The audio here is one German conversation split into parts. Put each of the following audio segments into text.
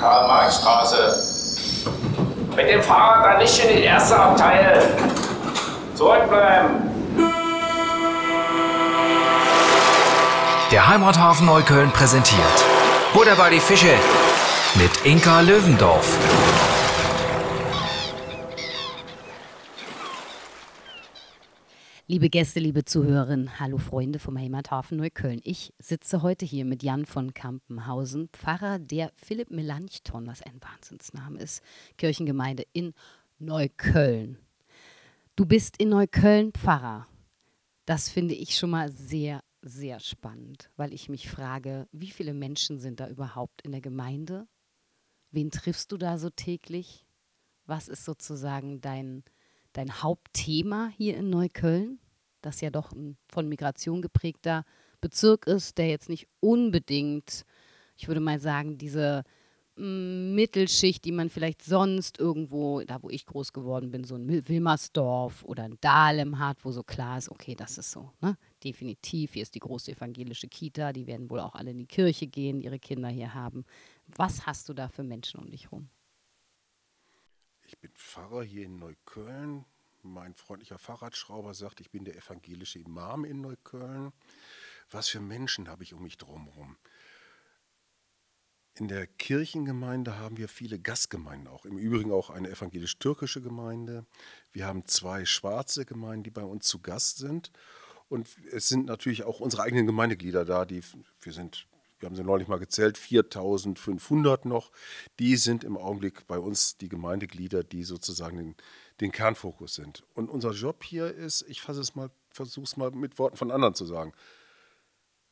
Karl-Marx-Straße. Mit dem Fahrrad dann nicht in die erste Abteil. Zurückbleiben. Der Heimathafen Neukölln präsentiert Butter bei die Fische mit Inka Löwendorf. Liebe Gäste, liebe Zuhörerinnen, hallo Freunde vom Heimathafen Neukölln. Ich sitze heute hier mit Jan von Kampenhausen, Pfarrer der Philipp Melanchthon, was ein Wahnsinnsname ist, Kirchengemeinde in Neukölln. Du bist in Neukölln Pfarrer. Das finde ich schon mal sehr, sehr spannend, weil ich mich frage, wie viele Menschen sind da überhaupt in der Gemeinde? Wen triffst du da so täglich? Was ist sozusagen dein dein Hauptthema hier in Neukölln, das ja doch ein von Migration geprägter Bezirk ist, der jetzt nicht unbedingt, ich würde mal sagen, diese mm, Mittelschicht, die man vielleicht sonst irgendwo, da wo ich groß geworden bin, so ein Wilmersdorf oder ein Dahlem hat, wo so klar ist, okay, das ist so, ne? definitiv, hier ist die große evangelische Kita, die werden wohl auch alle in die Kirche gehen, ihre Kinder hier haben. Was hast du da für Menschen um dich rum? Ich bin Pfarrer hier in Neukölln. Mein freundlicher Fahrradschrauber sagt, ich bin der evangelische Imam in Neukölln. Was für Menschen habe ich um mich drumherum? In der Kirchengemeinde haben wir viele Gastgemeinden auch. Im Übrigen auch eine evangelisch-türkische Gemeinde. Wir haben zwei schwarze Gemeinden, die bei uns zu Gast sind. Und es sind natürlich auch unsere eigenen Gemeindeglieder da, die wir sind wir haben sie neulich mal gezählt, 4500 noch, die sind im Augenblick bei uns die Gemeindeglieder, die sozusagen den, den Kernfokus sind. Und unser Job hier ist, ich fasse es mal, versuche es mal mit Worten von anderen zu sagen.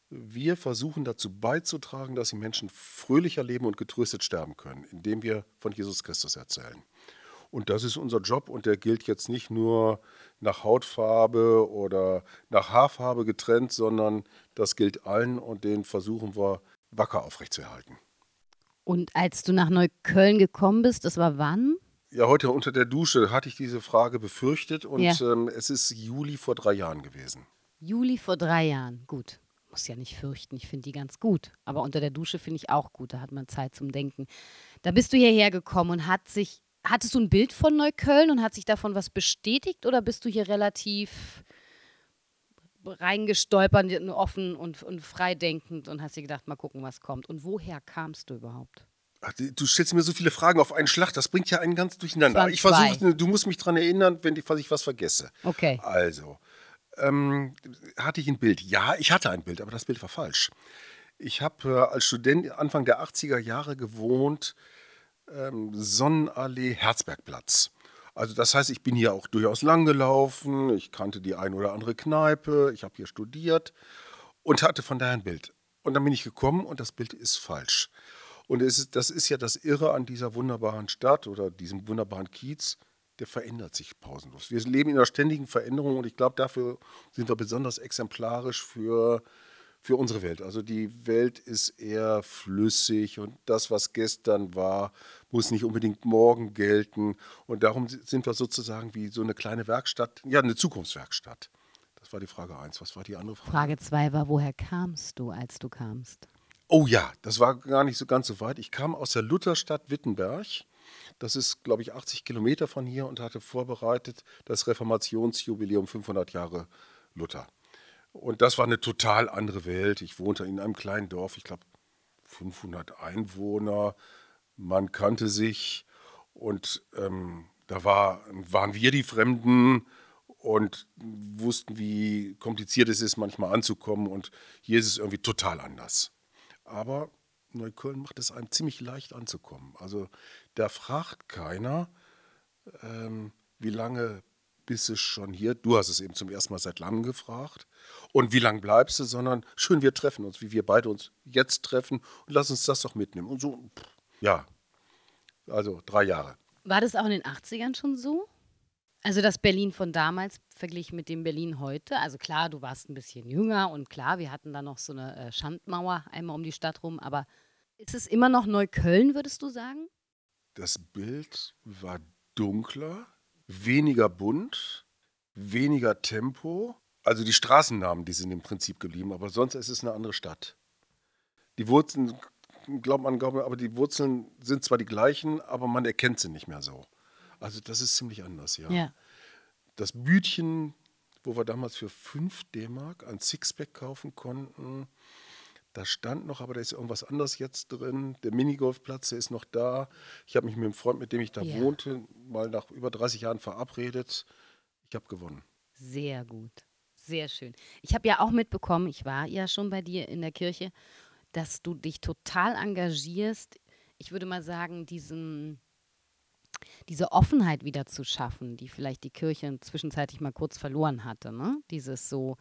Wir versuchen dazu beizutragen, dass die Menschen fröhlicher leben und getröstet sterben können, indem wir von Jesus Christus erzählen. Und das ist unser Job und der gilt jetzt nicht nur nach Hautfarbe oder nach Haarfarbe getrennt, sondern das gilt allen und den versuchen wir wacker aufrechtzuerhalten. Und als du nach Neukölln gekommen bist, das war wann? Ja, heute unter der Dusche hatte ich diese Frage befürchtet und ja. ähm, es ist Juli vor drei Jahren gewesen. Juli vor drei Jahren, gut. Muss ja nicht fürchten, ich finde die ganz gut. Aber unter der Dusche finde ich auch gut, da hat man Zeit zum Denken. Da bist du hierher gekommen und hat sich hattest du ein Bild von Neukölln und hat sich davon was bestätigt oder bist du hier relativ reingestolpert, offen und, und freidenkend und hast dir gedacht, mal gucken, was kommt? Und woher kamst du überhaupt? Ach, du stellst mir so viele Fragen auf einen Schlag, das bringt ja einen ganz durcheinander. Ich versuche, du musst mich daran erinnern, wenn ich, ich was vergesse. Okay. Also, ähm, hatte ich ein Bild? Ja, ich hatte ein Bild, aber das Bild war falsch. Ich habe äh, als Student Anfang der 80er Jahre gewohnt ähm, Sonnenallee Herzbergplatz. Also das heißt, ich bin hier auch durchaus lang gelaufen, ich kannte die ein oder andere Kneipe, ich habe hier studiert und hatte von daher ein Bild. Und dann bin ich gekommen und das Bild ist falsch. Und ist, das ist ja das Irre an dieser wunderbaren Stadt oder diesem wunderbaren Kiez, der verändert sich pausenlos. Wir leben in einer ständigen Veränderung und ich glaube, dafür sind wir besonders exemplarisch für für unsere Welt. Also die Welt ist eher flüssig und das, was gestern war, muss nicht unbedingt morgen gelten. Und darum sind wir sozusagen wie so eine kleine Werkstatt, ja, eine Zukunftswerkstatt. Das war die Frage 1. Was war die andere Frage? Frage 2 war, woher kamst du, als du kamst? Oh ja, das war gar nicht so ganz so weit. Ich kam aus der Lutherstadt Wittenberg. Das ist, glaube ich, 80 Kilometer von hier und hatte vorbereitet das Reformationsjubiläum 500 Jahre Luther. Und das war eine total andere Welt. Ich wohnte in einem kleinen Dorf, ich glaube 500 Einwohner. Man kannte sich und ähm, da war, waren wir die Fremden und wussten, wie kompliziert es ist, manchmal anzukommen. Und hier ist es irgendwie total anders. Aber Neukölln macht es einem ziemlich leicht anzukommen. Also da fragt keiner, ähm, wie lange bist du schon hier? Du hast es eben zum ersten Mal seit langem gefragt. Und wie lange bleibst du? Sondern schön, wir treffen uns, wie wir beide uns jetzt treffen und lass uns das doch mitnehmen. Und so, ja, also drei Jahre. War das auch in den 80ern schon so? Also das Berlin von damals verglichen mit dem Berlin heute. Also klar, du warst ein bisschen jünger und klar, wir hatten da noch so eine äh, Schandmauer einmal um die Stadt rum. Aber ist es immer noch Neukölln, würdest du sagen? Das Bild war dunkler, weniger bunt, weniger Tempo. Also die Straßennamen, die sind im Prinzip geblieben, aber sonst ist es eine andere Stadt. Die Wurzeln glaubt man, glaubt man, aber die Wurzeln sind zwar die gleichen, aber man erkennt sie nicht mehr so. Also das ist ziemlich anders, ja. Ja. Das Bütchen, wo wir damals für 5 D-Mark ein Sixpack kaufen konnten, da stand noch, aber da ist irgendwas anderes jetzt drin. Der Minigolfplatz, der ist noch da. Ich habe mich mit dem Freund, mit dem ich da Ja. wohnte, mal nach über 30 Jahren verabredet. Ich habe gewonnen. Sehr gut. Sehr schön. Ich habe ja auch mitbekommen, ich war ja schon bei dir in der Kirche, dass du dich total engagierst. Ich würde mal sagen, diesen, diese Offenheit wieder zu schaffen, die vielleicht die Kirche zwischenzeitlich mal kurz verloren hatte. Ne? Dieses so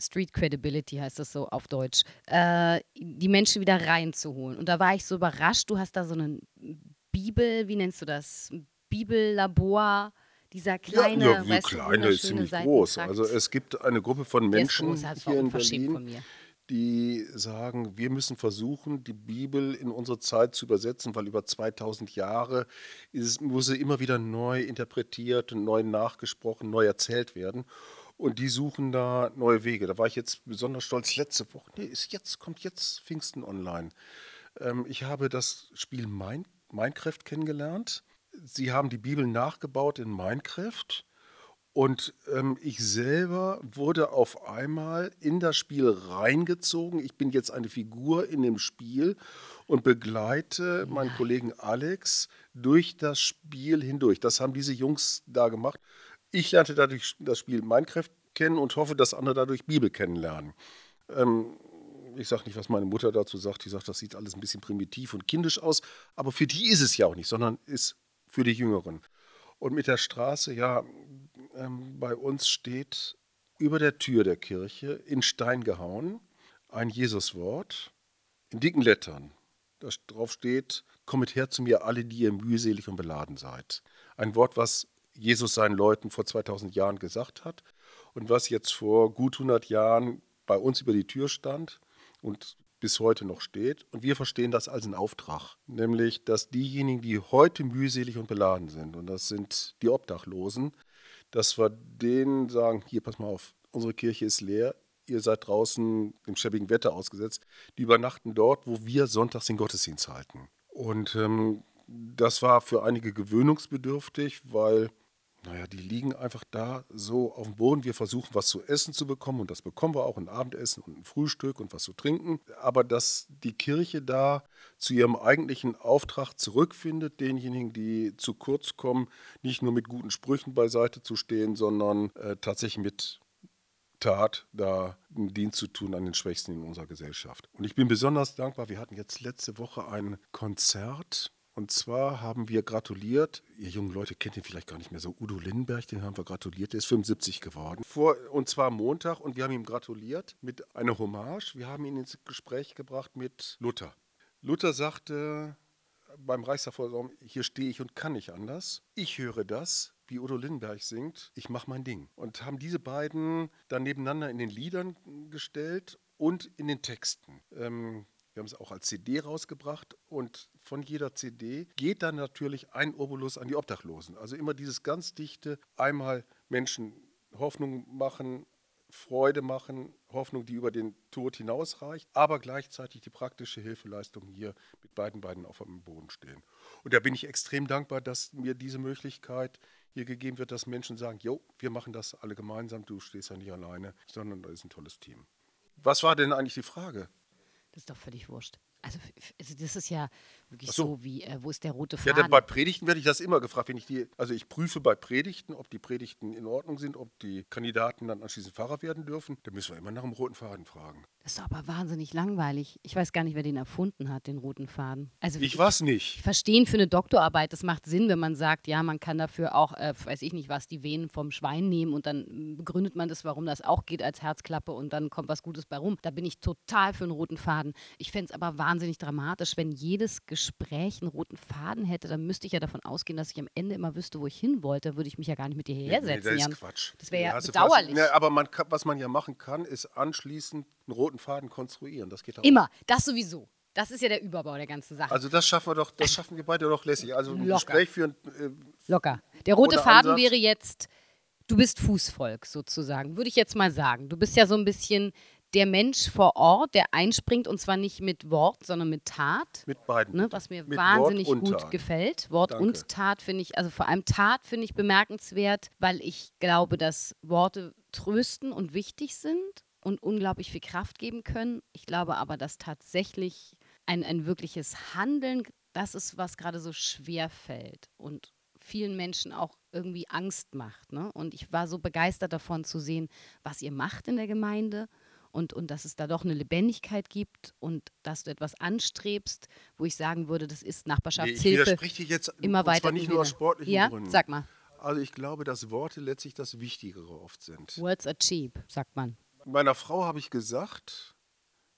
Street Credibility heißt das so auf Deutsch, äh, die Menschen wieder reinzuholen. Und da war ich so überrascht, du hast da so eine Bibel, wie nennst du das? Bibellabor, dieser kleine, ja, du, kleine ist ziemlich groß. Also es gibt eine Gruppe von Menschen groß, hier in Berlin, die sagen, wir müssen versuchen, die Bibel in unsere Zeit zu übersetzen, weil über 2000 Jahre ist, muss sie immer wieder neu interpretiert und neu nachgesprochen, neu erzählt werden. Und die suchen da neue Wege. Da war ich jetzt besonders stolz. Letzte Woche, nee, ist jetzt, kommt jetzt Pfingsten online. Ähm, ich habe das Spiel Mine, Minecraft kennengelernt. Sie haben die Bibel nachgebaut in Minecraft. Und ähm, ich selber wurde auf einmal in das Spiel reingezogen. Ich bin jetzt eine Figur in dem Spiel und begleite meinen Kollegen Alex durch das Spiel hindurch. Das haben diese Jungs da gemacht. Ich lernte dadurch das Spiel Minecraft kennen und hoffe, dass andere dadurch Bibel kennenlernen. Ähm, ich sage nicht, was meine Mutter dazu sagt. Die sagt, das sieht alles ein bisschen primitiv und kindisch aus. Aber für die ist es ja auch nicht, sondern ist für die Jüngeren. Und mit der Straße, ja, ähm, bei uns steht über der Tür der Kirche in Stein gehauen ein Jesuswort in dicken Lettern. Da drauf steht, kommet her zu mir alle, die ihr mühselig und beladen seid. Ein Wort, was Jesus seinen Leuten vor 2000 Jahren gesagt hat und was jetzt vor gut 100 Jahren bei uns über die Tür stand und bis heute noch steht. Und wir verstehen das als einen Auftrag, nämlich, dass diejenigen, die heute mühselig und beladen sind, und das sind die Obdachlosen, dass wir denen sagen, hier, pass mal auf, unsere Kirche ist leer, ihr seid draußen dem schäbigen Wetter ausgesetzt, die übernachten dort, wo wir sonntags den Gottesdienst halten. Und ähm, das war für einige gewöhnungsbedürftig, weil, naja, die liegen einfach da so auf dem Boden. Wir versuchen, was zu essen zu bekommen und das bekommen wir auch, ein Abendessen und ein Frühstück und was zu trinken. Aber dass die Kirche da zu ihrem eigentlichen Auftrag zurückfindet, denjenigen, die zu kurz kommen, nicht nur mit guten Sprüchen beiseite zu stehen, sondern äh, tatsächlich mit Tat, da einen Dienst zu tun an den Schwächsten in unserer Gesellschaft. Und ich bin besonders dankbar, wir hatten jetzt letzte Woche ein Konzert. Und zwar haben wir gratuliert, ihr jungen Leute kennt ihn vielleicht gar nicht mehr so, Udo Lindenberg, den haben wir gratuliert, der ist 75 geworden. Vor, und zwar Montag und wir haben ihm gratuliert mit einer Hommage. Wir haben ihn ins Gespräch gebracht mit Luther. Luther sagte beim Reichstagvorsaum, hier stehe ich und kann nicht anders. Ich höre das, wie Udo Lindenberg singt, ich mache mein Ding. Und haben diese beiden dann nebeneinander in den Liedern gestellt und in den Texten. Ähm, wir haben es auch als CD rausgebracht und von jeder CD geht dann natürlich ein Obolus an die Obdachlosen. Also immer dieses ganz dichte, einmal Menschen Hoffnung machen, Freude machen, Hoffnung, die über den Tod hinausreicht, aber gleichzeitig die praktische Hilfeleistung hier mit beiden Beinen auf dem Boden stehen. Und da bin ich extrem dankbar, dass mir diese Möglichkeit hier gegeben wird, dass Menschen sagen, jo, wir machen das alle gemeinsam, du stehst ja nicht alleine, sondern da ist ein tolles Team. Was war denn eigentlich die Frage? Das ist doch völlig wurscht. Also, also das ist ja wirklich so. so, wie, äh, wo ist der rote Ja, Faden? denn bei Predigten werde ich das immer gefragt, wenn ich die, also ich prüfe bei Predigten, ob die Predigten in Ordnung sind, ob die Kandidaten dann anschließend Pfarrer werden dürfen. Da müssen wir immer nach dem roten Faden fragen. das ist doch aber wahnsinnig langweilig. Ich weiß gar nicht, wer den erfunden hat, den roten Faden. Also Ich was nicht. verstehen für eine Doktorarbeit, das macht Sinn, wenn man sagt, ja, man kann dafür auch, äh, weiß ich nicht was, die Venen vom Schwein nehmen und dann mm, begründet man das, warum das auch geht als Herzklappe und dann kommt was Gutes bei rum. Da bin ich total für einen roten Faden. Ich fände es aber wahnsinnig dramatisch, wenn jedes Gespräch einen roten Faden hätte, dann müsste ich ja davon ausgehen, dass ich am Ende immer wüsste, wo ich hin wollte. Würde ich mich ja gar nicht mit dir hersetzen, das Jan. ist Quatsch. Das wäre ja du bedauerlich. Ne, aber man kann, was man ja machen kann, ist anschließend einen roten Faden konstruieren. Das geht auch. Immer, das sowieso. Das ist ja der Überbau der ganzen Sache. Also das schaffen wir doch, das schaffen wir beide doch lässig. Also ein Locker. Gespräch führen. Äh, Locker. Der rote Faden Ansatz. wäre jetzt, du bist Fußvolk sozusagen, würde ich jetzt mal sagen. Du bist ja so ein bisschen der Mensch vor Ort, der einspringt und zwar nicht mit Wort, sondern mit Tat. Mit beiden. Ne, was mir Mit wahnsinnig gut Tat. gefällt. Wort Danke. und Tat finde ich, also vor allem Tat finde ich bemerkenswert, weil ich glaube, dass Worte trösten und wichtig sind und unglaublich viel Kraft geben können. Ich glaube aber, dass tatsächlich ein, ein wirkliches Handeln, das ist, was gerade so schwer fällt und vielen Menschen auch irgendwie Angst macht. Ne? Und ich war so begeistert davon zu sehen, was ihr macht in der Gemeinde und, und dass es da doch eine Lebendigkeit gibt und dass du etwas anstrebst, wo ich sagen würde, das ist Nee, ich Nachbarschaftshilfe. widerspreche dir jetzt immer und weiter zwar nicht nur aus sportlichen Ja, Gründen. sag mal. Also ich glaube, dass Worte letztlich das Wichtigere oft sind. Words are cheap, sagt man. Meiner Frau habe ich gesagt,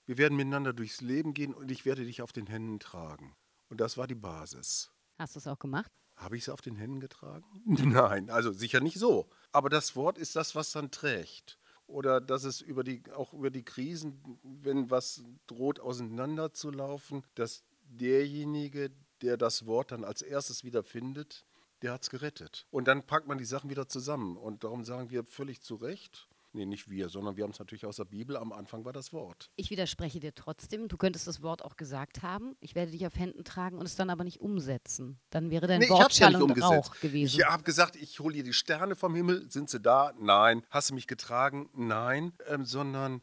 wir werden miteinander durchs Leben gehen und ich werde dich auf den Händen tragen. Und das war die Basis. Hast du es auch gemacht? Habe ich sie auf den Händen getragen? Nein, also sicher nicht so. Aber das Wort ist das, was dann trägt. Oder dass es über die, auch über die Krisen, wenn was droht auseinanderzulaufen, dass derjenige, der das Wort dann als erstes wieder findet, der hat es gerettet. Und dann packt man die Sachen wieder zusammen. Und darum sagen wir völlig zu Recht, nee, nicht wir, sondern wir haben es natürlich aus der Bibel, am Anfang war das Wort. Ich widerspreche dir trotzdem. Du könntest das Wort auch gesagt haben. Ich werde dich auf Händen tragen und es dann aber nicht umsetzen. Dann wäre dein Nee, Wort ja. Rauch gewesen. Ich habe gesagt, ich hole dir die Sterne vom Himmel. Sind sie da? Nein. Hast du mich getragen? Nein. Ähm, sondern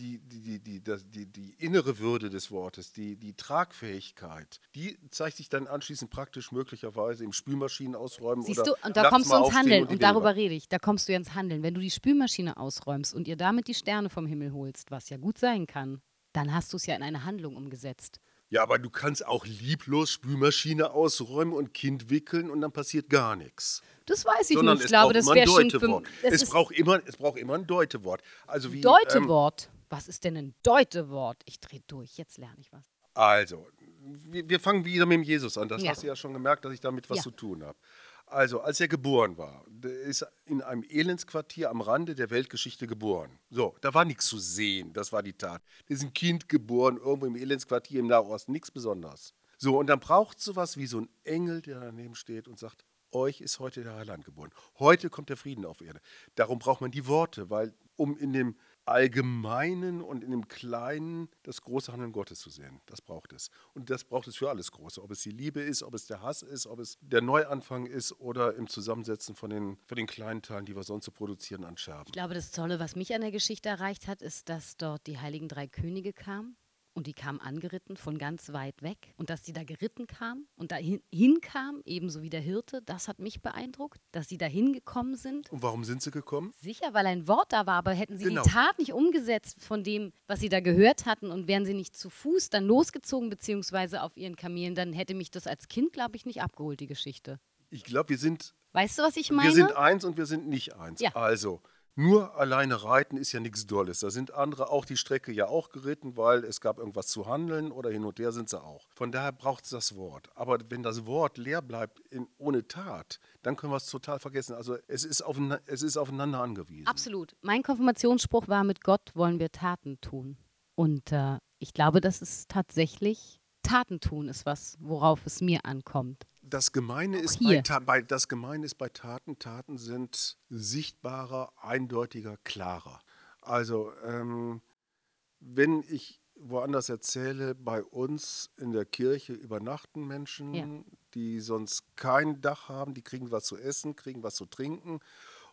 die, die, die, die, das- die, die innere Würde des Wortes, die, die Tragfähigkeit, die zeigt sich dann anschließend praktisch möglicherweise im Spülmaschinen ausräumen. Siehst oder du, und da kommst du ins Handeln und Dinge darüber rede ich. Da kommst du ins Handeln. Wenn du die Spülmaschine ausräumst und ihr damit die Sterne vom Himmel holst, was ja gut sein kann, dann hast du es ja in eine Handlung umgesetzt. Ja, aber du kannst auch lieblos Spülmaschine ausräumen und Kind wickeln und dann passiert gar nichts. Das weiß ich Sondern nicht. Ich glaube, das wäre schon für, Es braucht, immer, es braucht immer ein Deutewort. Also wie, ähm, Deutewort. Was ist denn ein Deutewort? Ich drehe durch. Jetzt lerne ich was. Also, wir, wir fangen wieder mit dem Jesus an. Das Ja. hast du ja schon gemerkt, dass ich damit was Ja. zu tun habe. Also, als er geboren war, ist in einem Elendsquartier am Rande der Weltgeschichte geboren. So, da war nichts zu sehen, das war die Tat. Da ist ein Kind geboren, irgendwo im Elendsquartier im Nahosten, nichts Besonderes. So, und dann braucht es sowas wie so ein Engel, der daneben steht und sagt, euch ist heute der Heiland geboren. Heute kommt der Frieden auf Erde. Darum braucht man die Worte, weil um in dem Allgemeinen und in dem Kleinen das große Handeln Gottes zu sehen. Das braucht es. Und das braucht es für alles Große. Ob es die Liebe ist, ob es der Hass ist, ob es der Neuanfang ist oder im Zusammensetzen von den, von den kleinen Teilen, die wir sonst so produzieren an Scherben. Ich glaube, das Tolle, was mich an der Geschichte erreicht hat, ist, dass dort die heiligen drei Könige kamen. Und die kamen angeritten von ganz weit weg. Und dass sie da geritten kamen und da hin, hinkamen, ebenso wie der Hirte, das hat mich beeindruckt, dass sie da hingekommen sind. Und warum sind sie gekommen? Sicher, weil ein Wort da war, aber hätten sie Genau. die Tat nicht umgesetzt von dem, was sie da gehört hatten und wären sie nicht zu Fuß dann losgezogen, beziehungsweise auf ihren Kamelen, dann hätte mich das als Kind, glaube ich, nicht abgeholt, die Geschichte. Ich glaube, wir sind, Weißt du, was ich meine? wir sind eins und wir sind nicht eins. Ja. Also, nur alleine reiten ist ja nichts Dolles. Da sind andere auch die Strecke ja auch geritten, weil es gab irgendwas zu handeln oder hin und her sind sie auch. Von daher braucht es das Wort. Aber wenn das Wort leer bleibt in, ohne Tat, dann können wir es total vergessen. Also es ist, aufeinander, es ist aufeinander angewiesen. Absolut. Mein Konfirmationsspruch war, mit Gott wollen wir Taten tun. Und äh, ich glaube, dass es tatsächlich Taten tun ist was, worauf es mir ankommt. Das Gemeine, ist bei, bei, das Gemeine ist bei Taten. Taten sind sichtbarer, eindeutiger, klarer. Also, ähm, wenn ich woanders erzähle, bei uns in der Kirche übernachten Menschen, Ja. die sonst kein Dach haben, die kriegen was zu essen, kriegen was zu trinken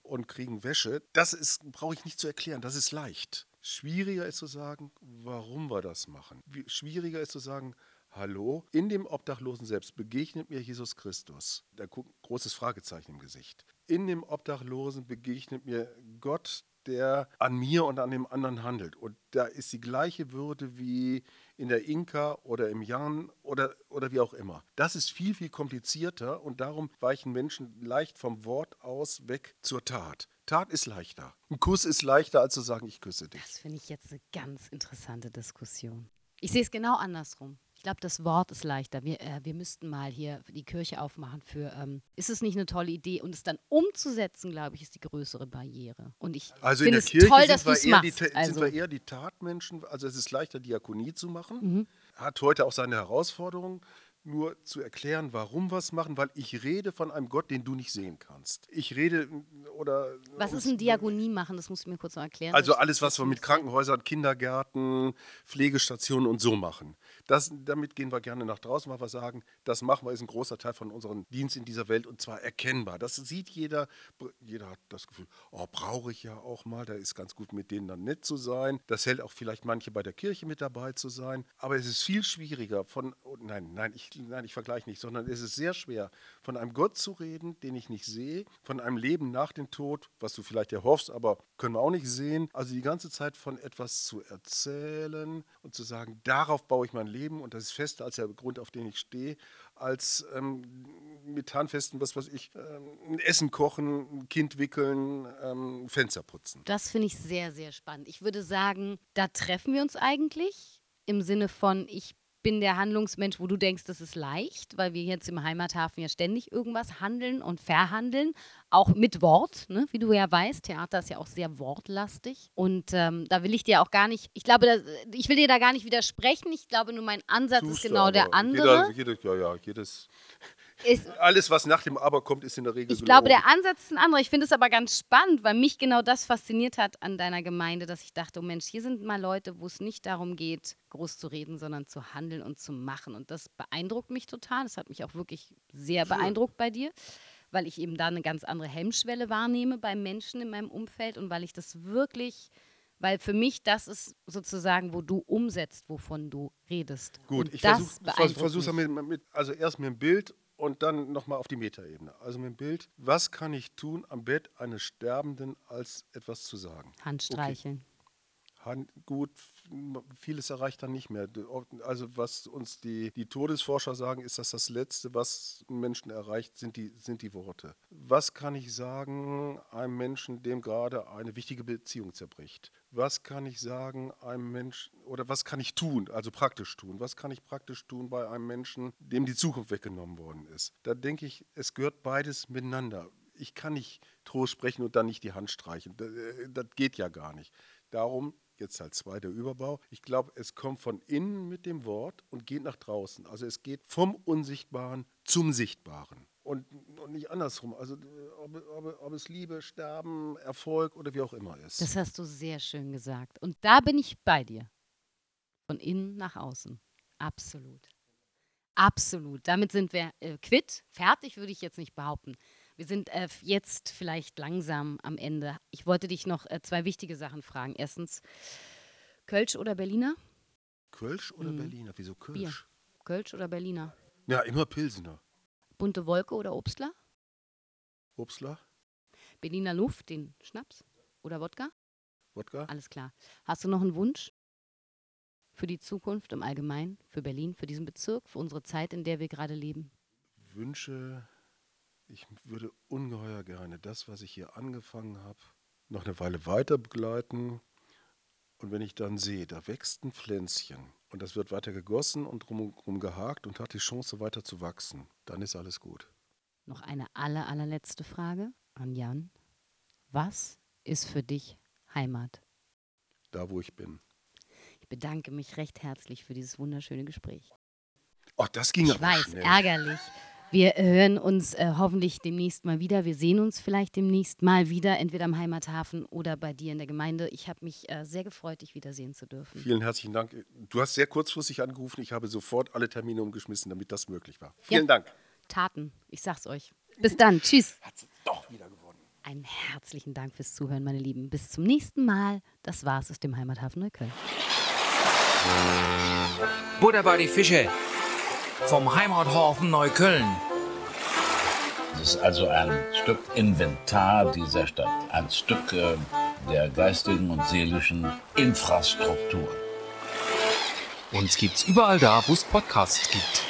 und kriegen Wäsche. Das ist, brauche ich nicht zu erklären, das ist leicht. Schwieriger ist zu sagen, warum wir das machen. Wie, schwieriger ist zu sagen, hallo, in dem Obdachlosen selbst begegnet mir Jesus Christus. Da guckt großes Fragezeichen im Gesicht. In dem Obdachlosen begegnet mir Gott, der an mir und an dem anderen handelt. Und da ist die gleiche Würde wie in der Inka oder im Jan oder, oder wie auch immer. Das ist viel, viel komplizierter und darum weichen Menschen leicht vom Wort aus weg zur Tat. Tat ist leichter. Ein Kuss ist leichter, als zu sagen, ich küsse dich. Das finde ich jetzt eine ganz interessante Diskussion. Ich sehe es genau andersrum. Ich glaube, das Wort ist leichter. Wir, äh, wir müssten mal hier die Kirche aufmachen für, ähm, ist es nicht eine tolle Idee? Und es dann umzusetzen, glaube ich, ist die größere Barriere. Und ich Also in finde der es Kirche toll, sind, dass du wir es eher die, machst. Ta- sind Also, wir eher die Tatmenschen. Also es ist leichter, Diakonie zu machen. Mhm. Hat heute auch seine Herausforderungen. nur zu erklären, warum wir es machen, weil ich rede von einem Gott, den du nicht sehen kannst. Ich rede oder. Was ist ein Diagonie machen? Das musst du mir kurz noch erklären. Also alles, was wir mit Krankenhäusern, Kindergärten, Pflegestationen und so machen. Das, damit gehen wir gerne nach draußen, weil wir sagen, das machen wir, ist ein großer Teil von unserem Dienst in dieser Welt und zwar erkennbar. Das sieht jeder, jeder hat das Gefühl, oh, brauche ich ja auch mal, da ist ganz gut mit denen dann nett zu sein. Das hält auch vielleicht manche bei der Kirche mit dabei zu sein. Aber es ist viel schwieriger von, oh, nein, nein, ich, nein, ich vergleiche nicht, sondern es ist sehr schwer, von einem Gott zu reden, den ich nicht sehe, von einem Leben nach dem Tod, was du vielleicht erhoffst, aber können wir auch nicht sehen. Also die ganze Zeit von etwas zu erzählen und zu sagen, darauf baue ich mein Leben Leben und das ist fester als der Grund, auf den ich stehe, als ähm, mit Handfesten, was weiß ich, ähm, Essen kochen, ein Kind wickeln, ähm, Fenster putzen. Das finde ich sehr, sehr spannend. Ich würde sagen, da treffen wir uns eigentlich im Sinne von, ich bin der Handlungsmensch, wo du denkst, das ist leicht, weil wir jetzt im Heimathafen ja ständig irgendwas handeln und verhandeln, auch mit Wort, ne? wie du ja weißt. Theater ist ja auch sehr wortlastig. Und ähm, da will ich dir auch gar nicht, ich glaube, da, ich will dir da gar nicht widersprechen. Ich glaube nur, mein Ansatz Tust ist genau der andere. Jeder, jeder, ja, ja, jedes. Ist, Alles, was nach dem Aber kommt, ist in der Regel Ich glaube, der Ansatz ist ein anderer. Ich finde es aber ganz spannend, weil mich genau das fasziniert hat an deiner Gemeinde, dass ich dachte, oh Mensch, hier sind mal Leute, wo es nicht darum geht, groß zu reden, sondern zu handeln und zu machen. Und das beeindruckt mich total. Das hat mich auch wirklich sehr Schön. beeindruckt bei dir, weil ich eben da eine ganz andere Hemmschwelle wahrnehme bei Menschen in meinem Umfeld und weil ich das wirklich weil für mich das ist sozusagen, wo du umsetzt, wovon du redest. Gut, und ich versuche versuch, mit, mit, also erst mit dem Bild und dann nochmal auf die Metaebene. Also mit dem Bild, was kann ich tun am Bett eines Sterbenden, als etwas zu sagen? Handstreicheln. Okay. Hand, gut, vieles erreicht dann nicht mehr. Also was uns die, die Todesforscher sagen, ist, dass das Letzte, was Menschen erreicht, sind die, sind die Worte. Was kann ich sagen einem Menschen, dem gerade eine wichtige Beziehung zerbricht? Was kann ich sagen einem Menschen, oder was kann ich tun, also praktisch tun? Was kann ich praktisch tun bei einem Menschen, dem die Zukunft weggenommen worden ist? Da denke ich, es gehört beides miteinander. Ich kann nicht Trost sprechen und dann nicht die Hand streichen. Äh, das geht ja gar nicht. Darum jetzt Teil 2 der Überbau. Ich glaube, es kommt von innen mit dem Wort und geht nach draußen. Also es geht vom Unsichtbaren zum Sichtbaren. Und, und nicht andersrum. Also ob, ob, ob, es Liebe, Sterben, Erfolg oder wie auch immer ist. Das hast du sehr schön gesagt. Und da bin ich bei dir. Von innen nach außen. Absolut. Absolut. Damit sind wir äh, quitt. Fertig würde ich jetzt nicht behaupten. Wir sind äh, jetzt vielleicht langsam am Ende. Ich wollte dich noch äh, zwei wichtige Sachen fragen. Erstens, Kölsch oder Berliner? Kölsch oder mhm. Berliner? Wieso Kölsch? Bier. Kölsch oder Berliner? Ja, immer Pilsener. Bunte Wolke oder Obstler? Obstler. Berliner Luft, den Schnaps oder Wodka? Wodka. Alles klar. Hast du noch einen Wunsch für die Zukunft im Allgemeinen, für Berlin, für diesen Bezirk, für unsere Zeit, in der wir gerade leben? Wünsche ich würde ungeheuer gerne das, was ich hier angefangen habe, noch eine Weile weiter begleiten. Und wenn ich dann sehe, da wächst ein Pflänzchen und das wird weiter gegossen und drumherum gehakt und hat die Chance weiter zu wachsen, dann ist alles gut. Noch eine aller, allerletzte Frage an Jan. Was ist für dich Heimat? Da, wo ich bin. Ich bedanke mich recht herzlich für dieses wunderschöne Gespräch. Ach, das ging ich aber weiß, schnell. ärgerlich. Wir hören uns äh, hoffentlich demnächst mal wieder. Wir sehen uns vielleicht demnächst mal wieder, entweder am Heimathafen oder bei dir in der Gemeinde. Ich habe mich äh, sehr gefreut, dich wiedersehen zu dürfen. Vielen herzlichen Dank. Du hast sehr kurzfristig angerufen. Ich habe sofort alle Termine umgeschmissen, damit das möglich war. Vielen ja. Dank. Taten, ich sag's euch. Bis dann. Tschüss. Hat sie doch wieder gewonnen. Einen herzlichen Dank fürs Zuhören, meine Lieben. Bis zum nächsten Mal. Das war's aus dem Heimathafen Neukölln. Buddha bei die Fische vom Heimathafen Neukölln. Das ist also ein Stück Inventar dieser Stadt, ein Stück äh, der geistigen und seelischen Infrastruktur. Uns gibt's überall da, wo es Podcasts gibt.